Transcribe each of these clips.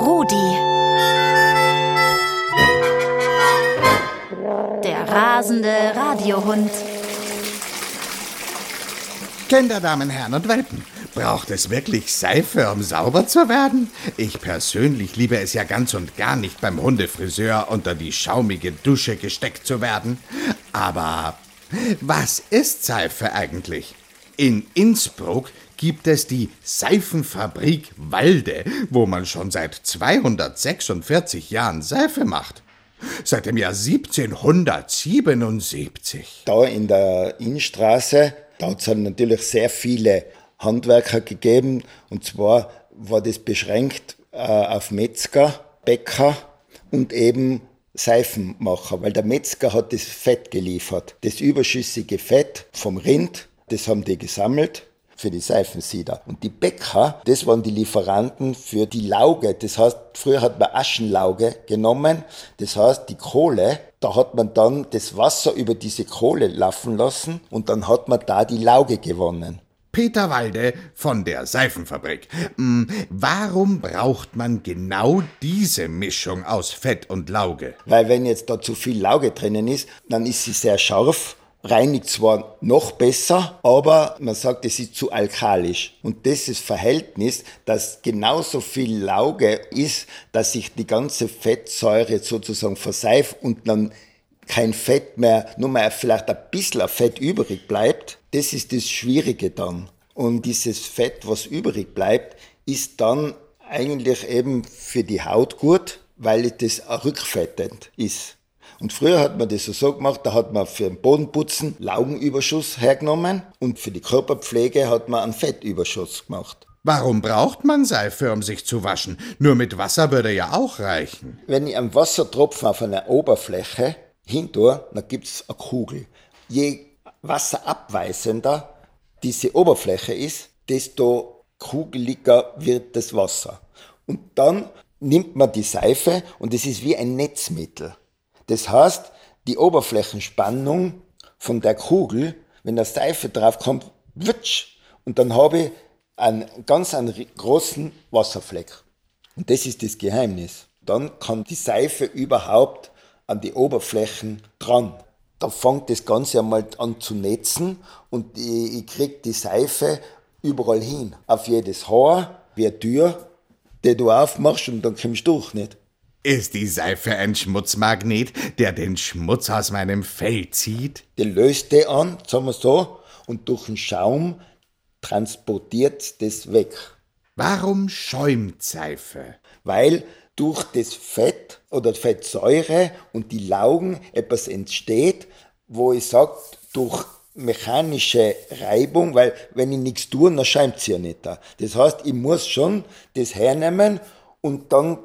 Rudi. Der rasende Radiohund. Kinderdamen, Herren und Welpen, braucht es wirklich Seife, um sauber zu werden? Ich persönlich liebe es ja ganz und gar nicht beim Hundefriseur unter die schaumige Dusche gesteckt zu werden. Aber was ist Seife eigentlich? In Innsbruck gibt es die Seifenfabrik Walde, wo man schon seit 246 Jahren Seife macht. Seit dem Jahr 1777. Da in der Innenstraße, da hat es natürlich sehr viele Handwerker gegeben. Und zwar war das beschränkt äh, auf Metzger, Bäcker und eben Seifenmacher, weil der Metzger hat das Fett geliefert. Das überschüssige Fett vom Rind, das haben die gesammelt für die Seifensieder. Und die Bäcker, das waren die Lieferanten für die Lauge. Das heißt, früher hat man Aschenlauge genommen. Das heißt, die Kohle, da hat man dann das Wasser über diese Kohle laufen lassen und dann hat man da die Lauge gewonnen. Peter Walde von der Seifenfabrik. Hm, warum braucht man genau diese Mischung aus Fett und Lauge? Weil wenn jetzt da zu viel Lauge drinnen ist, dann ist sie sehr scharf, reinigt zwar noch besser, aber man sagt, es ist zu alkalisch. Und das ist Verhältnis, dass genauso viel Lauge ist, dass sich die ganze Fettsäure sozusagen verseift und dann kein Fett mehr, nur mal vielleicht ein bisschen Fett übrig bleibt, das ist das Schwierige dann. Und dieses Fett, was übrig bleibt, ist dann eigentlich eben für die Haut gut, weil das rückfettend ist. Und früher hat man das so gemacht, da hat man für den Bodenputzen Laugenüberschuss hergenommen und für die Körperpflege hat man einen Fettüberschuss gemacht. Warum braucht man Seife, um sich zu waschen? Nur mit Wasser würde ja auch reichen. Wenn ich einen Wassertropfen auf einer Oberfläche hintue, dann gibt es eine Kugel. Je wasserabweisender diese Oberfläche ist, desto kugeliger wird das Wasser. Und dann nimmt man die Seife und es ist wie ein Netzmittel. Das heißt, die Oberflächenspannung von der Kugel, wenn da Seife drauf kommt, witsch, und dann habe ich einen ganz einen großen Wasserfleck. Und das ist das Geheimnis. Dann kann die Seife überhaupt an die Oberflächen dran. Da fängt das Ganze einmal an zu netzen und ich, ich krieg die Seife überall hin. Auf jedes Haar, wie eine Tür, die du aufmachst und dann kommst du durch, nicht? Ist die Seife ein Schmutzmagnet, der den Schmutz aus meinem Fell zieht? Die löst die an, sagen wir so, und durch den Schaum transportiert das weg. Warum schäumt Seife? Weil durch das Fett oder Fettsäure und die Laugen etwas entsteht, wo ich sage, durch mechanische Reibung, weil wenn ich nichts tue, dann schäumt es ja nicht da. Das heißt, ich muss schon das hernehmen und dann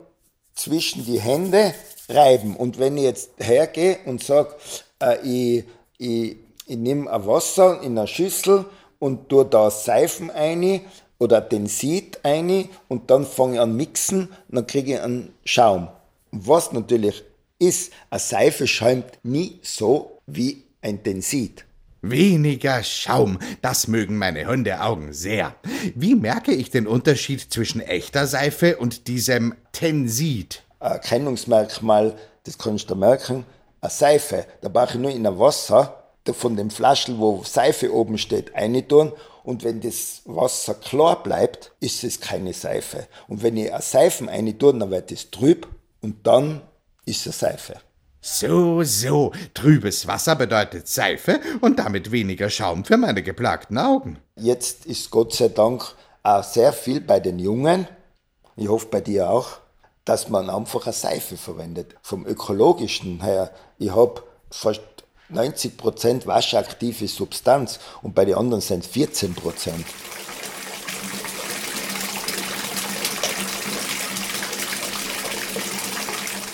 zwischen die Hände reiben. Und wenn ich jetzt hergehe und sage, äh, ich, ich, ich nehme ein Wasser in einer Schüssel und tue da Seifen ein, oder den Sied ein und dann fange ich an mixen dann kriege ich einen Schaum. Was natürlich ist, eine Seife schäumt nie so wie ein Tensid. Weniger Schaum, das mögen meine Hundeaugen sehr. Wie merke ich den Unterschied zwischen echter Seife und diesem Tensid? Erkennungsmerkmal, das kannst du merken, eine Seife, da brauche ich nur in ein Wasser von dem Flaschel, wo Seife oben steht, tun und wenn das Wasser klar bleibt, ist es keine Seife. Und wenn ich eine Seife rein tue, dann wird es trüb und dann ist es Seife. So, so. Trübes Wasser bedeutet Seife und damit weniger Schaum für meine geplagten Augen. Jetzt ist Gott sei Dank auch sehr viel bei den Jungen, ich hoffe bei dir auch, dass man einfach eine Seife verwendet. Vom ökologischen her, ich habe fast 90% waschaktive Substanz und bei den anderen sind es 14%.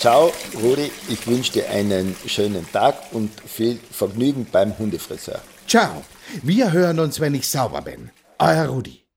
Ciao, Rudi, ich wünsche dir einen schönen Tag und viel Vergnügen beim Hundefriseur. Ciao, wir hören uns, wenn ich sauber bin. Euer Rudi.